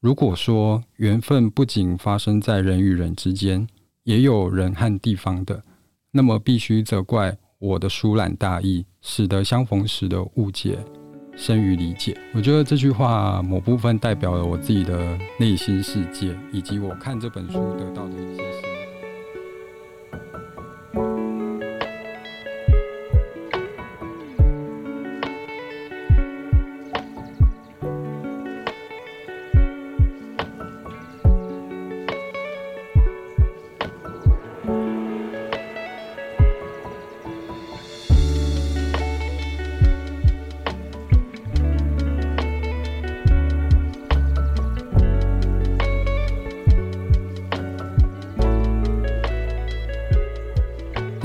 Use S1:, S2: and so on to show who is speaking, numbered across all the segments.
S1: 如果说缘分不仅发生在人与人之间，也有人和地方的，那么必须责怪我的疏懒大意，使得相逢时的误解生于理解。我觉得这句话某部分代表了我自己的内心世界，以及我看这本书得到的一些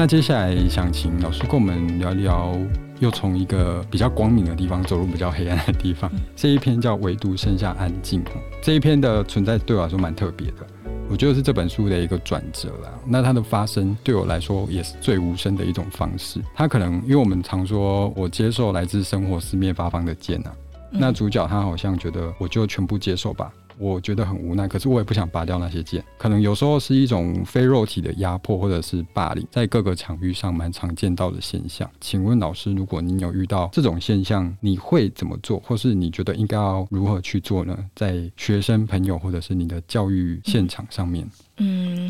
S1: 那接下来想请老师跟我们聊聊，又从一个比较光明的地方走入比较黑暗的地方。这一篇叫《唯独剩下安静》，这一篇的存在对我来说蛮特别的，我觉得是这本书的一个转折啦。那它的发生对我来说也是最无声的一种方式。它可能因为我们常说我接受来自生活四面八方的剑啊，那主角他好像觉得我就全部接受吧。我觉得很无奈，可是我也不想拔掉那些剑。可能有时候是一种非肉体的压迫，或者是霸凌，在各个场域上蛮常见到的现象。请问老师，如果你有遇到这种现象，你会怎么做，或是你觉得应该要如何去做呢？在学生朋友或者是你的教育现场上面。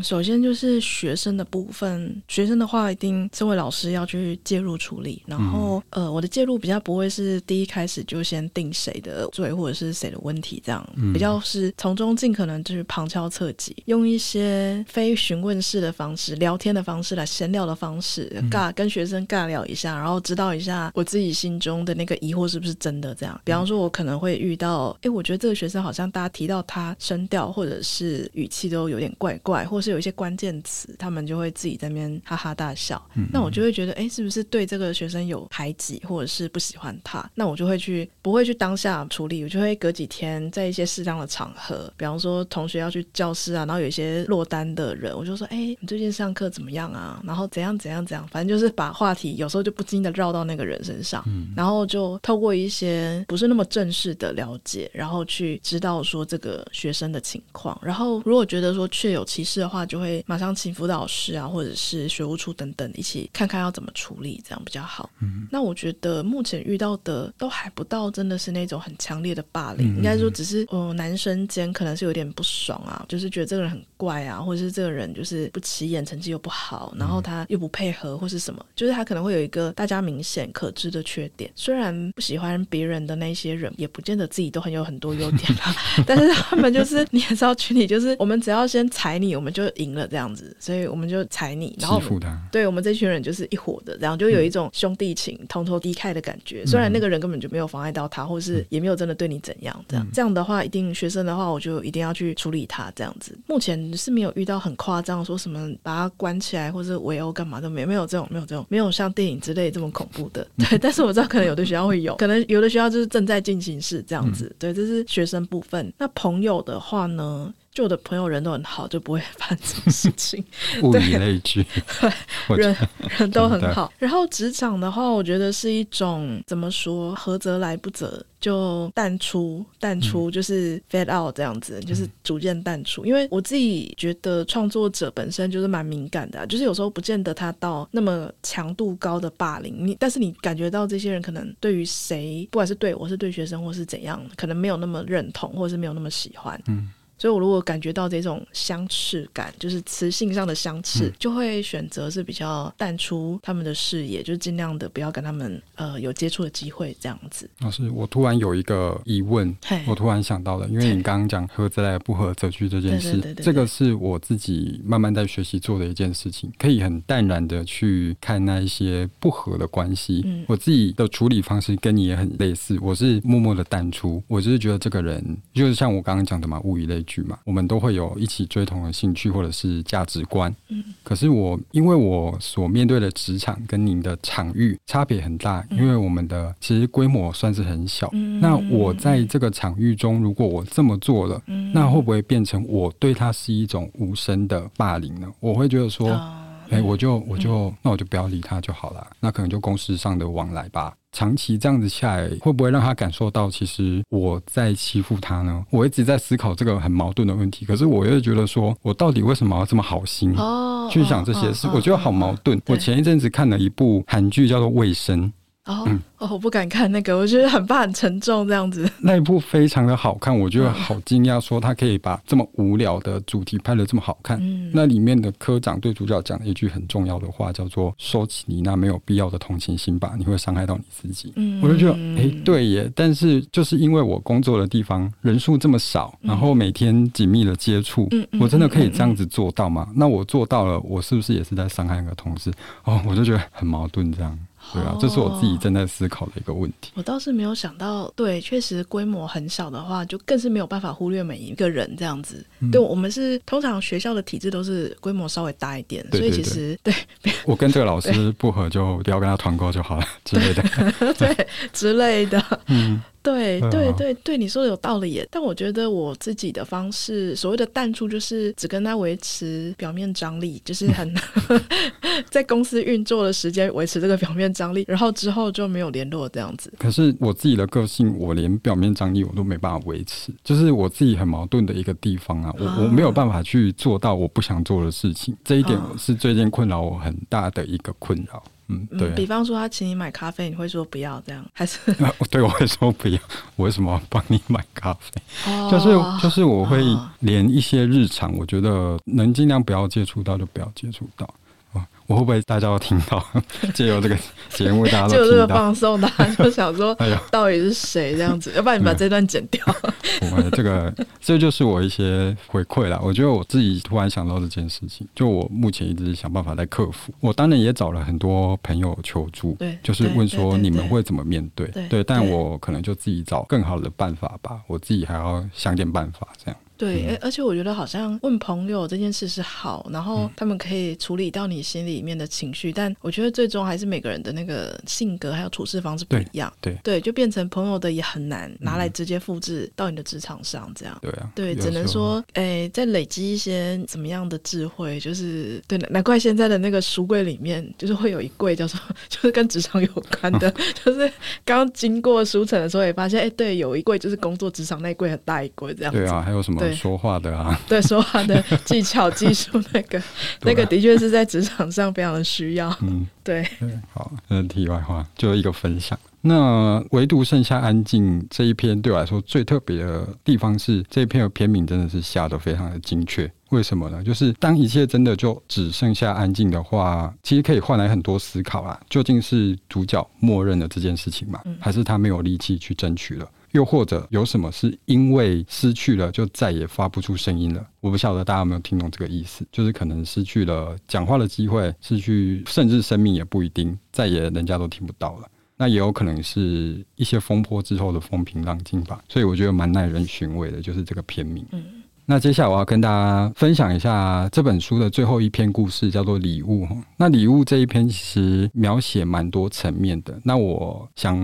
S2: 首先就是学生的部分，学生的话一定这位老师要去介入处理。然后，嗯、呃，我的介入比较不会是第一开始就先定谁的罪或者是谁的问题，这样、嗯、比较是从中尽可能就是旁敲侧击，用一些非询问式的方式、聊天的方式来闲聊的方式，尬跟学生尬聊一下，然后知道一下我自己心中的那个疑惑是不是真的。这样，比方说，我可能会遇到，哎，我觉得这个学生好像大家提到他声调或者是语气都有点怪。怪，或是有一些关键词，他们就会自己在那边哈哈大笑。嗯嗯，那我就会觉得，哎，是不是对这个学生有排挤，或者是不喜欢他？那我就会去，不会去当下处理，我就会隔几天，在一些适当的场合，比方说同学要去教室啊，然后有一些落单的人，我就说，哎，你最近上课怎么样啊？然后怎样怎样怎样，反正就是把话题有时候就不经意的绕到那个人身上，嗯，然后就透过一些不是那么正式的了解，然后去知道说这个学生的情况，然后如果觉得说确有其事的话，就会马上请辅导师啊，或者是学务处等等一起看看要怎么处理，这样比较好。嗯，那我觉得目前遇到的都还不到真的是那种很强烈的霸凌，嗯、应该说只是呃男生间可能是有点不爽啊，就是觉得这个人很怪啊，或者是这个人就是不起眼，成绩又不好，然后他又不配合或是什么，就是他可能会有一个大家明显可知的缺点。虽然不喜欢别人的那些人，也不见得自己都很有很多优点啊，但是他们就是你也知道群里就是我们只要先踩你。我们就赢了这样子，所以我们就踩你，然后
S1: 欺负他。
S2: 对，我们这群人就是一伙的，然后就有一种兄弟情、嗯、同仇敌忾的感觉。虽然那个人根本就没有妨碍到他，或是也没有真的对你怎样，这样、嗯、这样的话，一定学生的话，我就一定要去处理他这样子。目前是没有遇到很夸张，说什么把他关起来或是围殴干嘛都没有，没有这种，没有这种，没有像电影之类这么恐怖的。对，但是我知道可能有的学校会有，可能有的学校就是正在进行式这样子。对，这是学生部分。那朋友的话呢？就我的朋友人都很好，就不会发生这种事情。
S1: 物以类聚，
S2: 对，人人都很好。然后职场的话，我觉得是一种怎么说，合则来，不则就淡出，淡出就是 fade out 这样子，嗯、就是逐渐淡出。因为我自己觉得创作者本身就是蛮敏感的、啊，就是有时候不见得他到那么强度高的霸凌你，但是你感觉到这些人可能对于谁，不管是对我是对学生或是怎样，可能没有那么认同，或者是没有那么喜欢。嗯。所以，我如果感觉到这种相斥感，就是磁性上的相斥，嗯、就会选择是比较淡出他们的视野，就尽量的不要跟他们呃有接触的机会，这样子。老师，
S1: 我突然有一个疑问，我突然想到了，因为你刚刚讲合则来，不合则去这件事，这个是我自己慢慢在学习做的一件事情，可以很淡然的去看那一些不合的关系。嗯、我自己的处理方式跟你也很类似，我是默默的淡出，我就是觉得这个人就是像我刚刚讲的嘛，物以类聚。嘛，我们都会有一起追同的兴趣或者是价值观。嗯，可是我因为我所面对的职场跟您的场域差别很大，因为我们的其实规模算是很小。嗯，那我在这个场域中，如果我这么做了，那会不会变成我对他是一种无声的霸凌呢？我会觉得说。哎、哎、欸，我就我就、嗯、那我就不要理他就好了。那可能就公事上的往来吧。长期这样子下来，会不会让他感受到其实我在欺负他呢？我一直在思考这个很矛盾的问题。可是我又觉得说，我到底为什么要这么好心去想这些事？我觉得好矛盾。我前一阵子看了一部韩剧，叫做《卫生》。
S2: 哦、oh, 嗯，哦，我不敢看那个，我觉得很怕很沉重这样子。
S1: 那一部非常的好看，我觉得好惊讶，说他可以把这么无聊的主题拍的这么好看。嗯，那里面的科长对主角讲了一句很重要的话，叫做“收起你那没有必要的同情心吧，你会伤害到你自己。”嗯，我就觉得，哎、欸，对耶。但是就是因为我工作的地方人数这么少，然后每天紧密的接触，嗯，我真的可以这样子做到吗？那我做到了，我是不是也是在伤害那个同事？哦，我就觉得很矛盾这样。对啊，这是我自己正在思考的一个问题。
S2: 我倒是没有想到，对，确实规模很小的话，就更是没有办法忽略每一个人这样子。嗯、对，我们是通常学校的体制都是规模稍微大一点，对对对，所以其实对。
S1: 我跟这个老师 不合，就不要跟他团购就好了之类的，
S2: 对之类的。嗯。对对对对，你说的有道理耶。但我觉得我自己的方式，所谓的淡出，就是只跟他维持表面张力，就是很 在公司运作的时间维持这个表面张力，然后之后就没有联络这样子。
S1: 可是我自己的个性，我连表面张力我都没办法维持，就是我自己很矛盾的一个地方啊。我我没有办法去做到我不想做的事情，这一点是最近困扰我很大的一个困扰。嗯，
S2: 对。比方说他请你买咖啡，你会说不要这样，还是？
S1: 对，我会说不要。我为什么要帮你买咖啡？哦、就是就是我会连一些日常，我觉得能尽量不要接触到就不要接触到。我会不会大家都听到？借由这个节目，大家。就 这个放送，大家就想说，哎呀，到底是谁这样子？要不然你把这段剪掉。不会，这个这就是我一些回馈啦。我觉得我自己突然想到这件事情，就我目前一直想办法在克服。我当然也找了很多朋友求助，对，就是问说你们会怎么面对？对，但我可能就自己找更好的办法吧。我自己还要想点办法，这样。对，而而且我觉得好像问朋友这件事是好，然后他们可以处理到你心里面的情绪，但我觉得最终还是每个人的那个性格还有处事方式不一样。对对，就变成朋友的也很难拿来直接复制到你的职场上，这样。对啊，对，只能说，哎，再累积一些怎么样的智慧，就是对，难怪现在的那个书柜里面就是会有一柜叫做 就是跟职场有关的，就是刚经过书城的时候也发现，哎，对，有一柜就是工作职场那一柜很大一柜这样。对啊，还有什么？说话的啊，对，说话的技巧、技术，那个，那个的确是在职场上非常的需要。嗯，对。好，那题外话，就一个分享。那唯独剩下安静这一篇，对我来说最特别的地方是，这一篇的篇名真的是下的非常的精确。为什么呢？就是当一切真的就只剩下安静的话，其实可以换来很多思考啊。究竟是主角默认了这件事情吗？还是他没有力气去争取了？又或者有什么是因为失去了就再也发不出声音了？我不晓得大家有没有听懂这个意思，就是可能失去了讲话的机会，失去甚至生命也不一定，再也人家都听不到了。那也有可能是一些风波之后的风平浪静吧。所以我觉得蛮耐人寻味的，就是这个片名。那接下来我要跟大家分享一下这本书的最后一篇故事，叫做《礼物》。那《礼物》这一篇其实描写蛮多层面的。那我想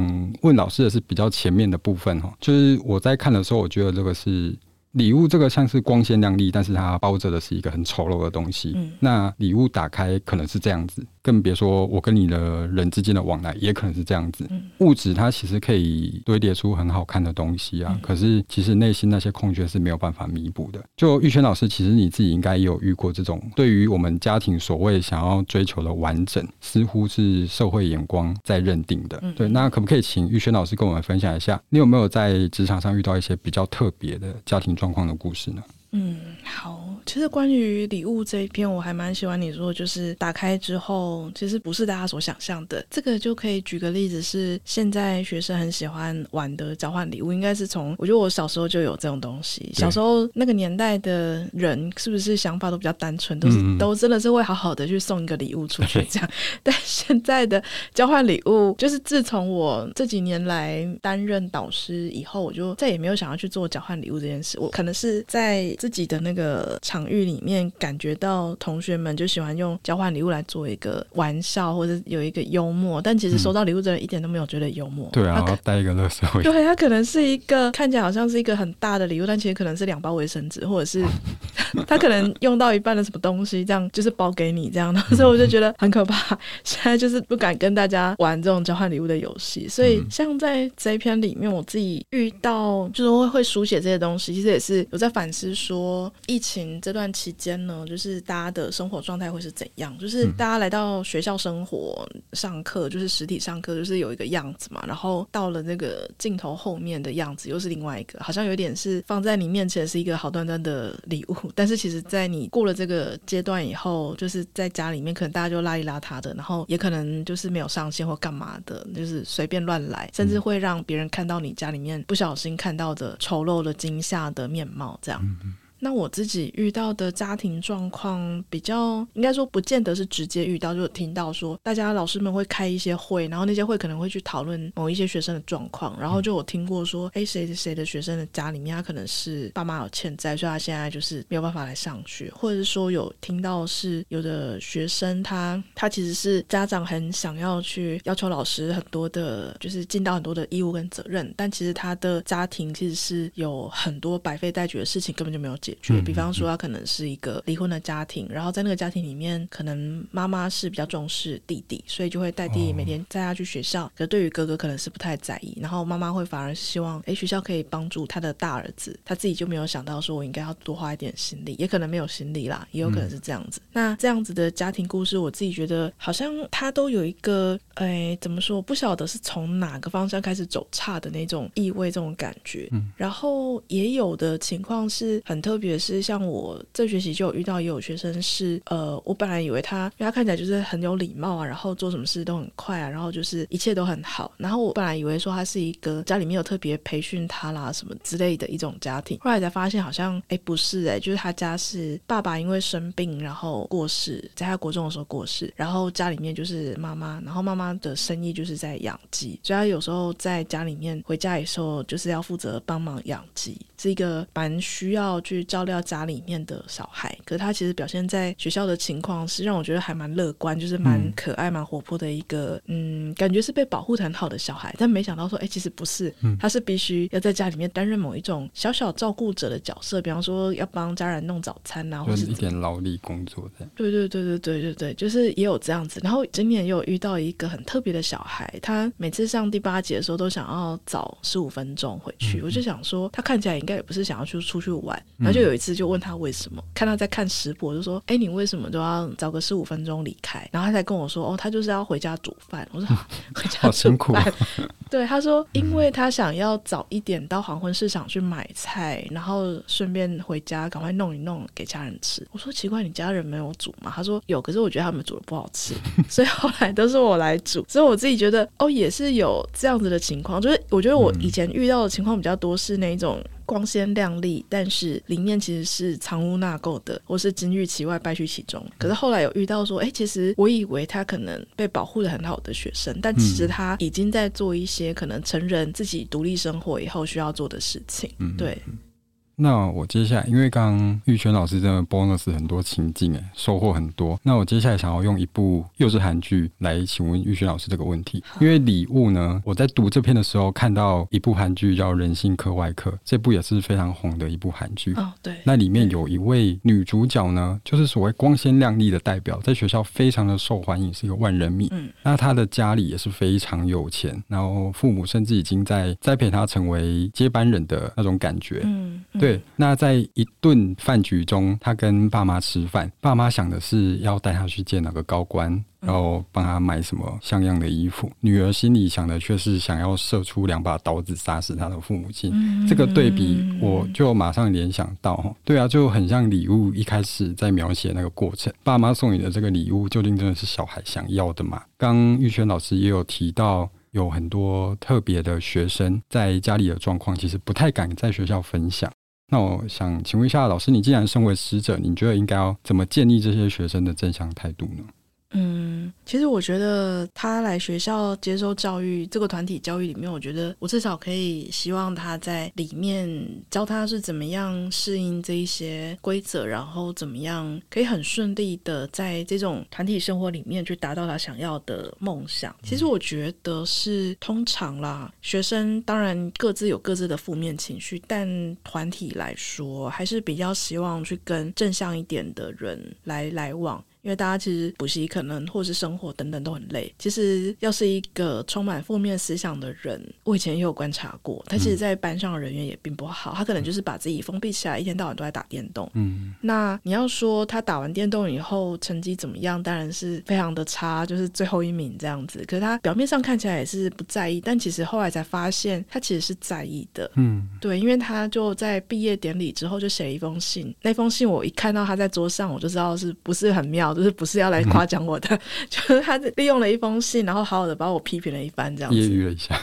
S1: 问老师的是比较前面的部分哈，就是我在看的时候，我觉得这个是。礼物这个像是光鲜亮丽，但是它包着的是一个很丑陋的东西。嗯，那礼物打开可能是这样子，更别说我跟你的人之间的往来也可能是这样子。嗯，物质它其实可以堆叠出很好看的东西啊，嗯，可是其实内心那些空缺是没有办法弥补的。就玉轩老师，其实你自己应该也有遇过这种，对于我们家庭所谓想要追求的完整，似乎是社会眼光在认定的。嗯，对，那可不可以请玉轩老师跟我们分享一下，你有没有在职场上遇到一些比较特别的家庭状况的故事呢？嗯，好。其实关于礼物这一篇，我还蛮喜欢你说，就是打开之后，其实不是大家所想象的。这个就可以举个例子，是现在学生很喜欢玩的交换礼物，应该是从我觉得我小时候就有这种东西。小时候那个年代的人，是不是想法都比较单纯，都是都真的是会好好的去送一个礼物出去这样。但现在的交换礼物，就是自从我这几年来担任导师以后，我就再也没有想要去做交换礼物这件事。我可能是在自己的那个场。
S2: 场域里面感觉到同学们就喜欢用交换礼物来做一个玩笑，或者有一个幽默，但其实收到礼物的人一点都没有觉得幽默。
S1: 对啊，然后带一个垃圾。
S2: 对，他可能是一个看起来好像是一个很大的礼物，但其实可能是两包卫生纸，或者是 他可能用到一半的什么东西，这样就是包给你这样的。所以我就觉得很可怕。现在就是不敢跟大家玩这种交换礼物的游戏。所以像在这一篇里面，我自己遇到就是会会书写这些东西，其实也是有在反思说，疫情这段期间呢，就是大家的生活状态会是怎样？就是大家来到学校生活、上课，就是实体上课，就是有一个样子嘛。然后到了那个镜头后面的样子，又是另外一个，好像有点是放在你面前是一个好端端的礼物，但是其实在你过了这个阶段以后，就是在家里面可能大家就邋里邋遢的，然后也可能就是没有上线或干嘛的，就是随便乱来，甚至会让别人看到你家里面不小心看到的丑陋的惊吓的面貌，这样。那我自己遇到的家庭状况比较，应该说不见得是直接遇到，就听到说大家老师们会开一些会，然后那些会可能会去讨论某一些学生的状况，然后就有听过说，哎，谁谁的学生的家里面他可能是爸妈有欠债，所以他现在就是没有办法来上学，或者是说有听到是有的学生他他其实是家长很想要去要求老师很多的，就是尽到很多的义务跟责任，但其实他的家庭其实是有很多百废待举的事情，根本就没有解。解决，比方说他可能是一个离婚的家庭，然后在那个家庭里面，可能妈妈是比较重视弟弟，所以就会带弟弟每天带他去学校。可是对于哥哥可能是不太在意，然后妈妈会反而希望，哎，学校可以帮助他的大儿子，他自己就没有想到说我应该要多花一点心力，也可能没有心力啦，也有可能是这样子。那这样子的家庭故事，我自己觉得好像他都有一个，哎，怎么说？我不晓得是从哪个方向开始走差的那种意味，这种感觉。然后也有的情况是很特。特别是像我这学期就有遇到，也有学生是，呃，我本来以为他，因为他看起来就是很有礼貌啊，然后做什么事都很快啊，然后就是一切都很好。然后我本来以为说他是一个家里面有特别培训他啦什么之类的一种家庭，后来才发现好像，哎，不是哎，就是他家是爸爸因为生病然后过世，在他国中的时候过世，然后家里面就是妈妈，然后妈妈的生意就是在养鸡，所以他有时候在家里面回家的时候就是要负责帮忙养鸡，是一个蛮需要去。照料家里面的小孩，可是他其实表现在学校的情况是让我觉得还蛮乐观，就是蛮可爱、蛮活泼的一个，嗯，感觉是被保护的很好的小孩。但没想到说，哎、欸，其实不是，他是必须要在家里面担任某一种小小照顾者的角色，比方说要帮家人弄早餐啊，或是一点
S1: 劳力工作这样。
S2: 对对对对对对对，就是也有这样子。然后今年也有遇到一个很特别的小孩，他每次上第八节的时候都想要早十五分钟回去，嗯、我就想说，他看起来应该也不是想要去出去玩，然后就。就有一次就问他为什么，看他在看食谱，就说：“哎、欸，你为什么都要早个十五分钟离开？”然后他才跟我说：“哦，他就是要回家煮饭。”我说：“ 回家煮饭。”好辛苦。对，他说：“因为他想要早一点到黄昏市场去买菜，然后顺便回家赶快弄一弄给家人吃。”我说：“奇怪，你家人没有煮吗？”他说：“有，可是我觉得他们煮的不好吃，所以后来都是我来煮。”所以我自己觉得，哦，也是有这样子的情况，就是我觉得我以前遇到的情况比较多是那种。光鲜亮丽，但是里面其实是藏污纳垢的，或是金玉其外败絮其中。可是后来有遇到说，哎、欸，其实我以为他可能被保护的很好的学生，但其实他已经在做一些可能成人自己独立生活以后需要做的事情。嗯，对。
S1: 那我接下来，因为刚刚玉轩老师真的 bonus 很多情境，哎，收获很多。那我接下来想要用一部又是韩剧来请问玉轩老师这个问题。因为礼物呢，我在读这篇的时候看到一部韩剧叫《人性课外课》，这部也是非常红的一部韩剧。
S2: 哦，对。
S1: 那里面有一位女主角呢，就是所谓光鲜亮丽的代表，在学校非常的受欢迎，是一个万人迷。嗯。那她的家里也是非常有钱，然后父母甚至已经在栽培她成为接班人的那种感觉。嗯。对。对，那在一顿饭局中，他跟爸妈吃饭，爸妈想的是要带他去见哪个高官，然后帮他买什么像样的衣服。女儿心里想的却是想要射出两把刀子杀死他的父母亲。这个对比，我就马上联想到，对啊，就很像礼物一开始在描写那个过程。爸妈送你的这个礼物，究竟真的是小孩想要的吗？刚玉轩老师也有提到，有很多特别的学生在家里的状况，其实不太敢在学校分享。那我想请问一下老师，你既然身为使者，你觉得应该要怎么建立这些学生的正向态度呢？
S2: 嗯，其实我觉得他来学校接受教育，这个团体教育里面，我觉得我至少可以希望他在里面教他是怎么样适应这一些规则，然后怎么样可以很顺利的在这种团体生活里面去达到他想要的梦想。其实我觉得是通常啦，学生当然各自有各自的负面情绪，但团体来说还是比较希望去跟正向一点的人来来往。因为大家其实补习可能或是生活等等都很累。其实要是一个充满负面思想的人，我以前也有观察过，他其实，在班上的人缘也并不好。他可能就是把自己封闭起来，一天到晚都在打电动。嗯，那你要说他打完电动以后成绩怎么样？当然是非常的差，就是最后一名这样子。可是他表面上看起来也是不在意，但其实后来才发现，他其实是在意的。嗯，对，因为他就在毕业典礼之后就写了一封信，那封信我一看到他在桌上，我就知道是不是很妙。就是不是要来夸奖我的，就是他利用了一封信，然后好好的把我批评了一番，这样子。
S1: 揶揄了一下。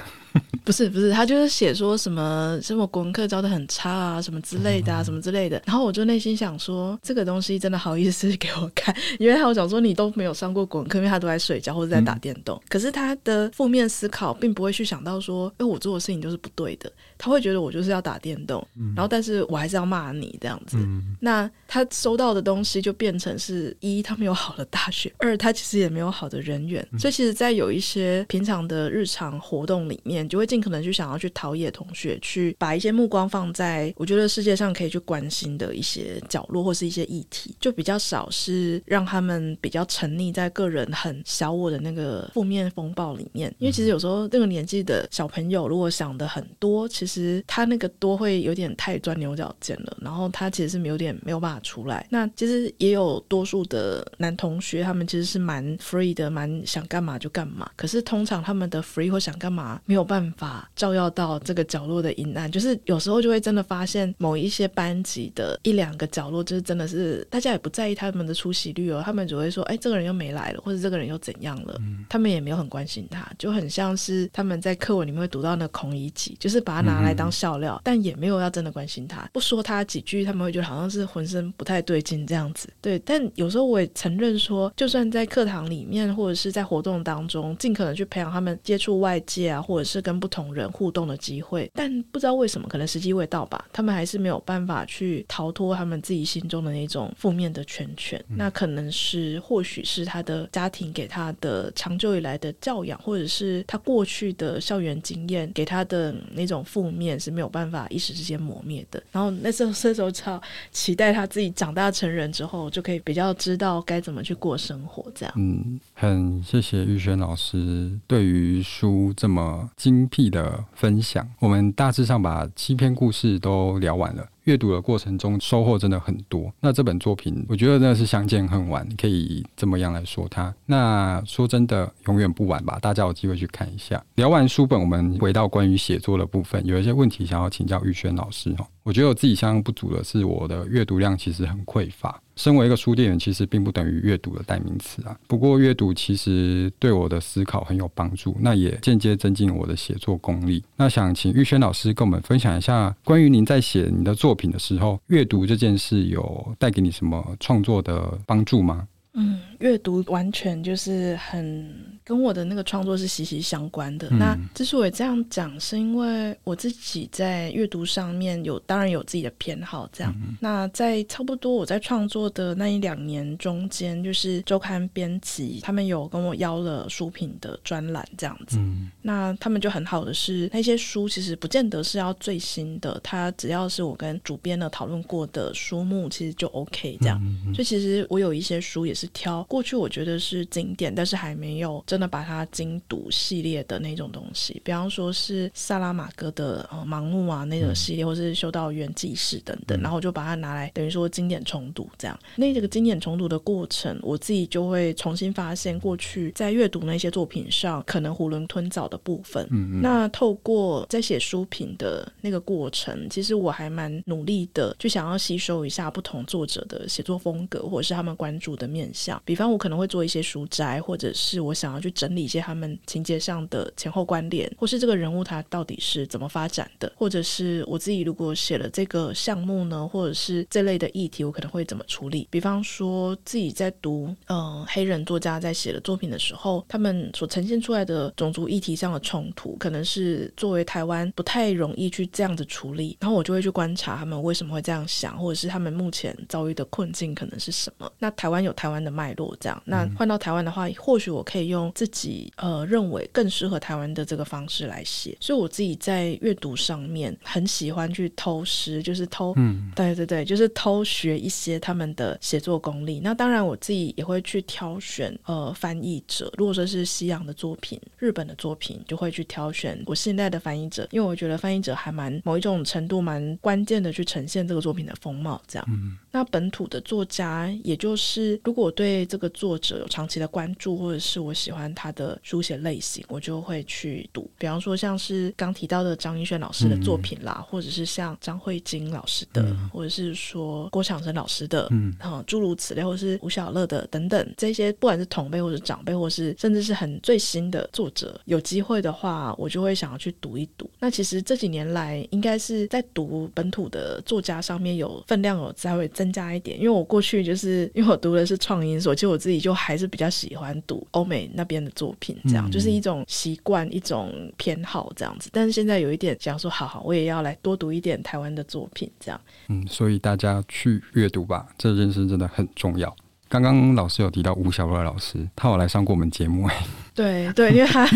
S2: 不是不是，他就是写说什么什么国文课教的很差啊，什么之类的啊，什么之类的。然后我就内心想说，这个东西真的好意思给我看？因为他有讲说你都没有上过国文课，因为他都在睡觉或者在打电动。嗯、可是他的负面思考并不会去想到说，哎，我做的事情就是不对的。他会觉得我就是要打电动，嗯、然后但是我还是要骂你这样子。嗯、那他收到的东西就变成是一，他没有好的大学；二，他其实也没有好的人缘。嗯、所以其实，在有一些平常的日常活动里面，就会尽可能去想要去陶冶同学，去把一些目光放在我觉得世界上可以去关心的一些角落或是一些议题，就比较少是让他们比较沉溺在个人很小我的那个负面风暴里面。因为其实有时候那个年纪的小朋友，如果想的很多，其实他那个多会有点太钻牛角尖了，然后他其实是有点没有办法出来。那其实也有多数的男同学，他们其实是蛮 free 的，蛮想干嘛就干嘛。可是通常他们的 free 或想干嘛没有办法。照耀到这个角落的阴暗，就是有时候就会真的发现某一些班级的一两个角落，就是真的是大家也不在意他们的出席率哦，他们只会说，哎，这个人又没来了，或者这个人又怎样了，嗯、他们也没有很关心他，就很像是他们在课文里面会读到那个孔乙己，就是把他拿来当笑料，嗯、但也没有要真的关心他，不说他几句，他们会觉得好像是浑身不太对劲这样子。对，但有时候我也承认说，就算在课堂里面或者是在活动当中，尽可能去培养他们接触外界啊，或者是跟不同人互动的机会，但不知道为什么，可能时机未到吧，他们还是没有办法去逃脱他们自己心中的那种负面的圈圈。嗯、那可能是，或许是他的家庭给他的长久以来的教养，或者是他过去的校园经验给他的那种负面是没有办法一时之间磨灭的。然后那时候，这时候超期待他自己长大成人之后，就可以比较知道该怎么去过生活。这样，
S1: 嗯，很谢谢玉轩老师对于书这么精的。分享，我们大致上把七篇故事都聊完了。阅读的过程中收获真的很多。那这本作品，我觉得真的是相见恨晚，可以这么样来说它。那说真的，永远不晚吧？大家有机会去看一下。聊完书本，我们回到关于写作的部分，有一些问题想要请教玉轩老师哦。我觉得我自己相当不足的是，我的阅读量其实很匮乏。身为一个书店员，其实并不等于阅读的代名词啊。不过阅读其实对我的思考很有帮助，那也间接增进我的写作功力。那想请玉轩老师跟我们分享一下，关于您在写你的作品的时候，阅读这件事有带给你什么创作的帮助吗？
S2: 嗯，阅读完全就是很。跟我的那个创作是息息相关的。嗯、那之所以这样讲，是因为我自己在阅读上面有，当然有自己的偏好。这样，嗯、那在差不多我在创作的那一两年中间，就是周刊编辑他们有跟我邀了书评的专栏，这样子。嗯、那他们就很好的是，那些书其实不见得是要最新的，它只要是我跟主编的讨论过的书目，其实就 OK 这样。所以其实我有一些书也是挑过去我觉得是经典，但是还没有。真的把它精读系列的那种东西，比方说是萨拉玛戈的呃盲目啊那种系列，嗯、或是修道院记事等等，嗯、然后就把它拿来等于说经典重读这样。那这个经典重读的过程，我自己就会重新发现过去在阅读那些作品上可能囫囵吞枣的部分。嗯嗯。那透过在写书评的那个过程，其实我还蛮努力的，去想要吸收一下不同作者的写作风格，或者是他们关注的面向。比方我可能会做一些书摘，或者是我想要去整理一些他们情节上的前后关联，或是这个人物他到底是怎么发展的，或者是我自己如果写了这个项目呢，或者是这类的议题，我可能会怎么处理。比方说自己在读嗯、黑人作家在写的作品的时候，他们所呈现出来的种族议题上的冲突，可能是作为台湾不太容易去这样子处理，然后我就会去观察他们为什么会这样想，或者是他们目前遭遇的困境可能是什么。那台湾有台湾的脉络，这样。那换到台湾的话，或许我可以用自己呃认为更适合台湾的这个方式来写。所以我自己在阅读上面很喜欢去偷师，就是偷，嗯，对对对，就是偷学一些他们的写作功力。那当然我自己也会去挑选呃翻译者，如果说是西洋的作品、日本的作品，就会去挑选我现在的翻译者，因为我觉得翻译者还蛮某一种程度蛮关键的去呈现这个作品的风貌，这样。嗯。那本土的作家，也就是如果我对这个作者有长期的关注，或者是我喜欢他的书写类型，我就会去读。比方说，像是刚提到的张一轩老师的作品啦，嗯、或者是像张慧晶老师的，嗯、或者是说郭强生老师的，嗯，诸如此类，或者是吴小乐的等等，这些不管是同辈或者长辈，或是甚至是很最新的作者，有机会的话，我就会想要去读一读。那其实这几年来，应该是在读本土的作家上面有分量有在会增。增加一点，因为我过去就是因为我读的是创英所，其实我自己就还是比较喜欢读欧美那边的作品，这样、嗯、就是一种习惯、一种偏好这样子。但是现在有一点想说，好好，我也要来多读一点台湾的作品，这样。
S1: 嗯，所以大家去阅读吧，这件事真的很重要。刚刚老师有提到吴小乐老师，他有来上过我们节目
S2: 哎。对对，因为他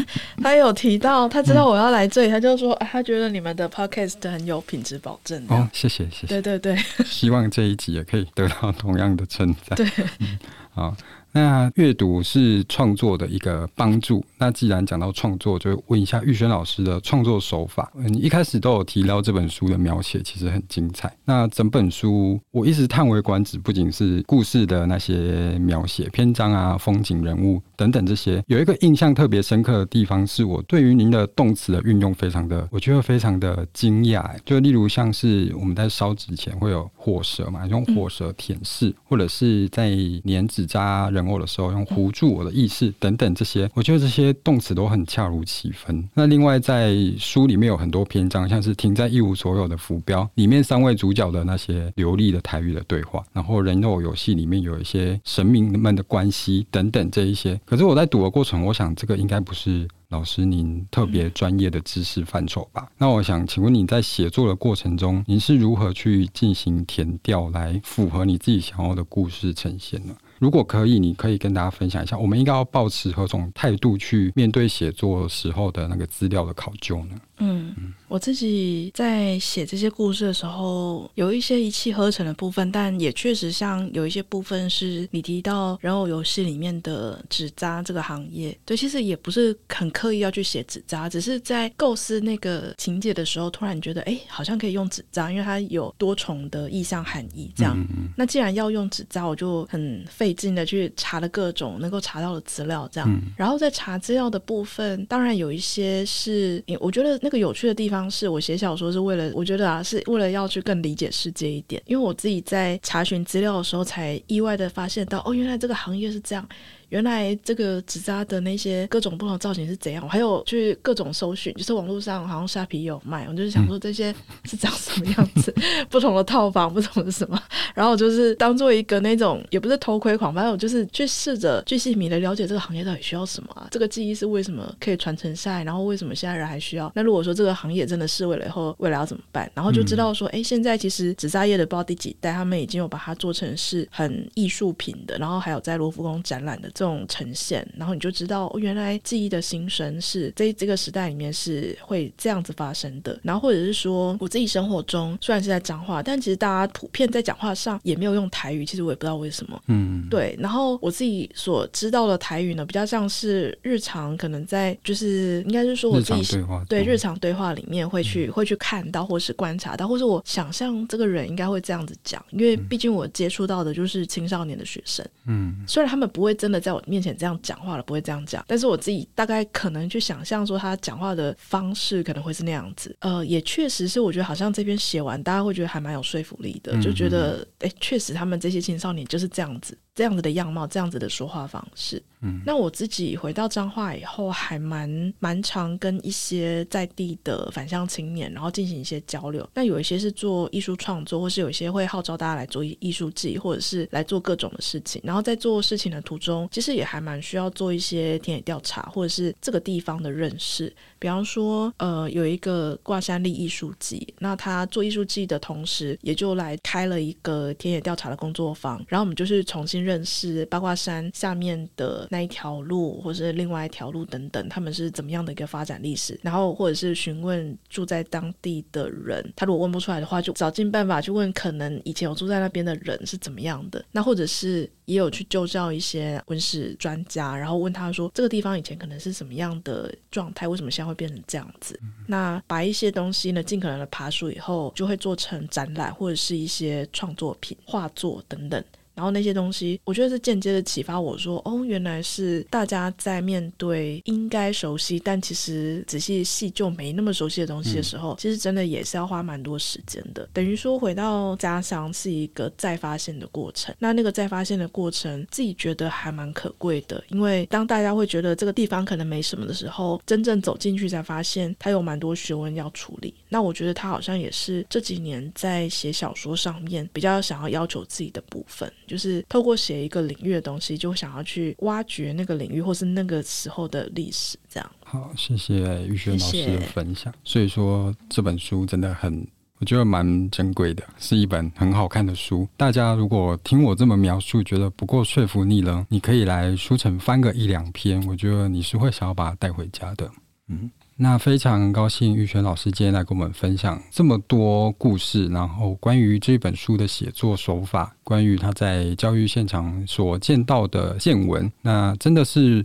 S2: 他有提到，他知道我要来这里，他就说，他觉得你们的 podcast 很有品质保证。
S1: 哦，谢谢谢谢。
S2: 对对对，
S1: 希望这一集也可以得到同样的称赞。
S2: 对，
S1: 嗯，好。那阅读是创作的一个帮助。那既然讲到创作，就问一下玉轩老师的创作手法。你一开始都有提到这本书的描写其实很精彩。那整本书我一直叹为观止，不仅是故事的那些描写、篇章啊、风景、人物等等这些，有一个印象特别深刻的地方，是我对于您的动词的运用非常的，我觉得非常的惊讶。就例如像是我们在烧纸前会有火舌嘛，用火舌舔舐，或者是在粘纸扎人偶的时候用糊住我的意识等等这些，我觉得这些动词都很恰如其分。那另外在书里面有很多篇章，像是停在一无所有的浮标里面，三位主角的那些流利的台语的对话，然后人偶游戏里面有一些神明们的关系等等这一些。可是我在读的过程，我想这个应该不是老师您特别专业的知识范畴吧？那我想请问你在写作的过程中，您是如何去进行填调来符合你自己想要的故事呈现呢？如果可以，你可以跟大家分享一下，我们应该要保持何种态度去面对写作时候的那个资料的考究呢？
S2: 嗯，我自己在写这些故事的时候，有一些一气呵成的部分，但也确实像有一些部分是你提到人偶游戏里面的纸扎这个行业。对，其实也不是很刻意要去写纸扎，只是在构思那个情节的时候，突然觉得，哎，好像可以用纸扎，因为它有多重的意象含义。这样，嗯嗯，那既然要用纸扎，我就很费劲的去查了各种能够查到的资料，这样。嗯、然后在查资料的部分，当然有一些是，我觉得那。个有趣的地方是我写小说是为了，我觉得啊，是为了要去更理解世界一点。因为我自己在查询资料的时候，才意外的发现到，哦，原来这个行业是这样。原来这个纸扎的那些各种不同造型是怎样？我还有去各种搜寻，就是网络上好像虾皮有卖，我就是想说这些是长什么样子，不同的套房，不同的什么，然后就是当做一个那种也不是偷窥狂，反正我就是去试着去细腻的了解这个行业到底需要什么啊？这个技艺是为什么可以传承下来？然后为什么现在人还需要？那如果说这个行业真的是为了以后，未来要怎么办？然后就知道说，哎、现在其实纸扎业的不知道第几代，他们已经有把它做成是很艺术品的，然后还有在罗浮宫展览的这种呈现。然后你就知道，哦，原来记忆的新生是在这个时代里面是会这样子发生的。然后或者是说，我自己生活中虽然是在讲话，但其实大家普遍在讲话上也没有用台语。其实我也不知道为什么。嗯，对。然后我自己所知道的台语呢，比较像是日常可能在就是应该是说我自己对日，对日常对话里面会去、嗯、会去看到，或是观察到，或是我想象这个人应该会这样子讲。因为毕竟我接触到的就是青少年的学生。嗯，虽然他们不会真的在我面前这样。讲话了不会这样讲，但是我自己大概可能去想象说他讲话的方式可能会是那样子。呃，也确实是，我觉得好像这篇写完，大家会觉得还蛮有说服力的，就觉得哎，确实他们这些青少年就是这样子这样子的样貌，这样子的说话方式。嗯，那我自己回到彰化以后，还蛮蛮常跟一些在地的返乡青年，然后进行一些交流。那有一些是做艺术创作，或是有一些会号召大家来做艺术季，或者是来做各种的事情。然后在做事情的途中，其实也还蛮需要做一些田野调查，或者是这个地方的认识。比方说，呃，有一个挂山立艺术季，那他做艺术季的同时，也就来开了一个田野调查的工作坊。然后我们就是重新认识八卦山下面的那一条路，或是另外一条路等等，他们是怎么样的一个发展历史。然后或者是询问住在当地的人，他如果问不出来的话，就找尽办法去问可能以前有住在那边的人是怎么样的。那或者是也有去就教一些文史专家，然后问他说这个地方以前可能是什么样的状态，为什么现在会变成这样子？那把一些东西呢，尽可能的爬树以后，就会做成展览或者是一些创作品、画作等等。然后那些东西，我觉得是间接的启发我说，哦，原来是大家在面对应该熟悉，但其实仔细细就没那么熟悉的东西的时候，嗯、其实真的也是要花蛮多时间的。等于说回到家乡是一个再发现的过程。那那个再发现的过程，自己觉得还蛮可贵的，因为当大家会觉得这个地方可能没什么的时候，真正走进去才发现它有蛮多学问要处理。那我觉得他好像也是这几年在写小说上面比较想要要求自己的部分。就是透过写一个领域的东西，就想要去挖掘那个领域，或是那个时候的历史，这样。
S1: 好，谢谢玉轩老师的分享。谢谢。所以说这本书真的很，我觉得蛮珍贵的，是一本很好看的书。大家如果听我这么描述，觉得不够说服你了，你可以来书城翻个一两篇，我觉得你是会想要把它带回家的。嗯。那非常高兴玉璇老师今天来跟我们分享这么多故事，然后关于这本书的写作手法，关于他在教育现场所见到的见闻，那真的是，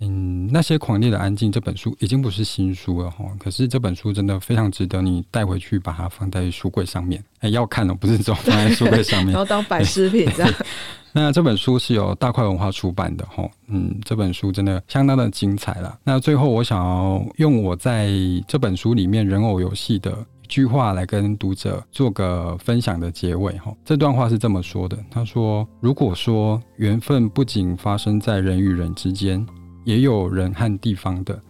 S1: 嗯，那些狂烈的安静这本书已经不是新书了哈，可是这本书真的非常值得你带回去，把它放在书柜上面，哎，要看了，不是只放在书柜上面，
S2: 然后当摆饰品这样。
S1: 那这本书是由大块文化出版的哈，嗯，这本书真的相当的精彩了。那最后，我想要用我在这本书里面人偶游戏的一句话来跟读者做个分享的结尾哈。这段话是这么说的：他说，如果说缘分不仅发生在人与人之间，也有人和地方的，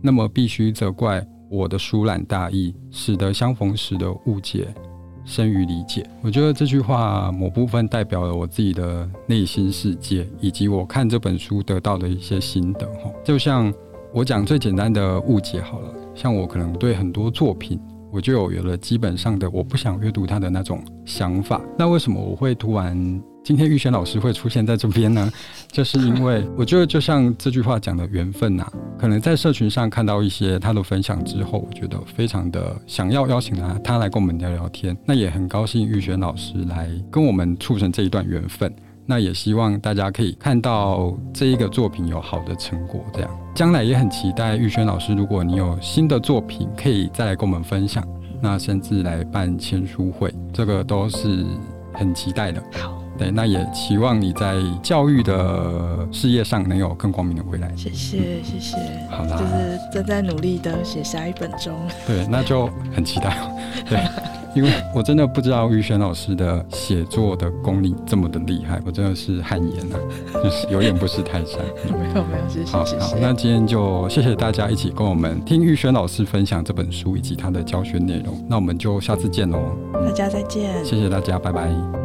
S1: 那么必须责怪我的疏懒大意，使得相逢时的误解。生于理解，我觉得这句话某部分代表了我自己的内心世界，以及我看这本书得到的一些心得。哈，就像我讲最简单的误解好了，像我可能对很多作品，我就有了基本上的我不想阅读它的那种想法。那为什么我会突然？今天玉轩老师会出现在这边呢，就是因为我觉得就像这句话讲的缘分呐、啊，可能在社群上看到一些他的分享之后，我觉得非常的想要邀请他，他来跟我们聊聊天。那也很高兴玉轩老师来跟我们促成这一段缘分。那也希望大家可以看到这一个作品有好的成果，这样将来也很期待玉轩老师，如果你有新的作品，可以再来跟我们分享，那甚至来办签书会，这个都是很期待的。好。对，那也期望你在教育的事业上能有更光明的未来。谢谢，
S2: 谢谢。好啦，就是正在努力的写下一本中。
S1: 对，那就很期待。对，因为我真的不知道玉轩老师的写作的功力这么的厉害，我真的是汗颜啊，就是有眼不识泰山。
S2: 没有没有，谢谢。
S1: 好，谢谢好，那今天就谢谢大家一起跟我们听玉轩老师分享这本书以及他的教学内容。那我们就下次见喽。
S2: 大家再见。
S1: 谢谢大家，拜拜。